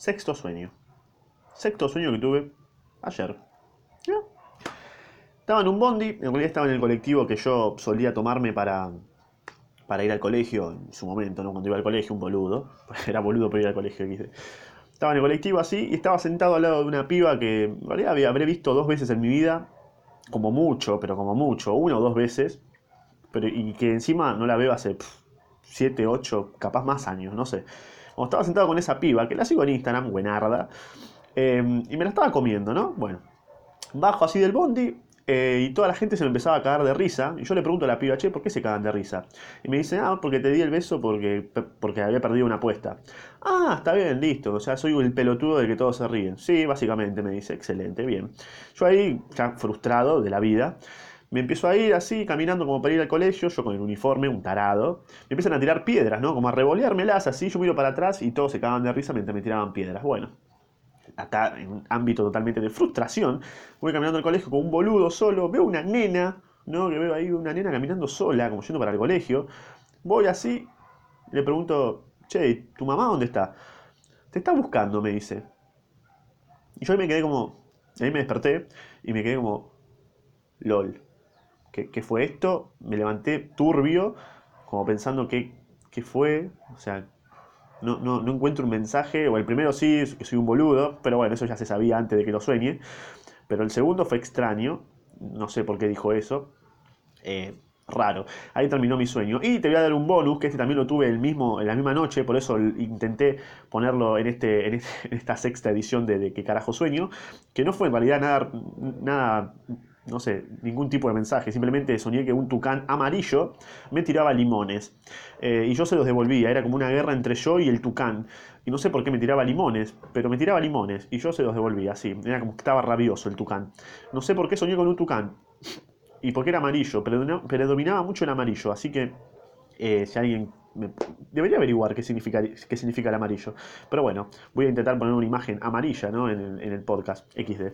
Sexto sueño. Sexto sueño que tuve ayer. Estaba en un bondi, en realidad estaba en el colectivo que yo solía tomarme para, para ir al colegio en su momento, ¿no? Cuando iba al colegio, un boludo. Era boludo para ir al colegio, Estaba en el colectivo así y estaba sentado al lado de una piba que en realidad habré visto dos veces en mi vida, como mucho, pero como mucho, una o dos veces, pero, y que encima no la veo hace 7, 8, capaz más años, no sé. Estaba sentado con esa piba, que la sigo en Instagram, buenarda, eh, y me la estaba comiendo, ¿no? Bueno, bajo así del bondi, eh, y toda la gente se me empezaba a cagar de risa. Y yo le pregunto a la piba, che, ¿por qué se cagan de risa? Y me dice, ah, porque te di el beso porque, porque había perdido una apuesta. Ah, está bien, listo. O sea, soy el pelotudo de que todos se ríen. Sí, básicamente, me dice, excelente, bien. Yo ahí, ya frustrado de la vida, me empiezo a ir así, caminando como para ir al colegio, yo con el uniforme, un tarado. Me empiezan a tirar piedras, ¿no? Como a revoleármelas así, yo miro para atrás y todos se cagaban de risa mientras me tiraban piedras. Bueno, acá en un ámbito totalmente de frustración, voy caminando al colegio con un boludo solo, veo una nena, ¿no? Que veo ahí una nena caminando sola, como yendo para el colegio. Voy así, le pregunto, che, ¿tu mamá dónde está? Te está buscando, me dice. Y yo ahí me quedé como, ahí me desperté y me quedé como, lol. ¿Qué, fue esto? Me levanté turbio, como pensando qué, qué fue, o sea, no, no, no, encuentro un mensaje, o el primero sí, que soy un boludo, pero bueno, eso ya se sabía antes de que lo sueñe, pero el segundo fue extraño, no sé por qué dijo eso, eh, raro, ahí terminó mi sueño, y te voy a dar un bonus, que este también lo tuve el mismo, en la misma noche, por eso intenté ponerlo en, este, en, este, esta sexta edición de, de qué carajo sueño, que no fue en realidad nada, nada no sé, ningún tipo de mensaje, simplemente soñé que un tucán amarillo me tiraba limones eh, y yo se los devolvía, era como una guerra entre yo y el tucán. Y no sé por qué me tiraba limones, pero me tiraba limones y yo se los devolvía, así, era como que estaba rabioso el tucán. No sé por qué soñé con un tucán y por qué era amarillo, predominaba mucho el amarillo, así que eh, si alguien debería averiguar qué significa, qué significa el amarillo. Pero bueno, voy a intentar poner una imagen amarilla ¿no? en, en el podcast XD.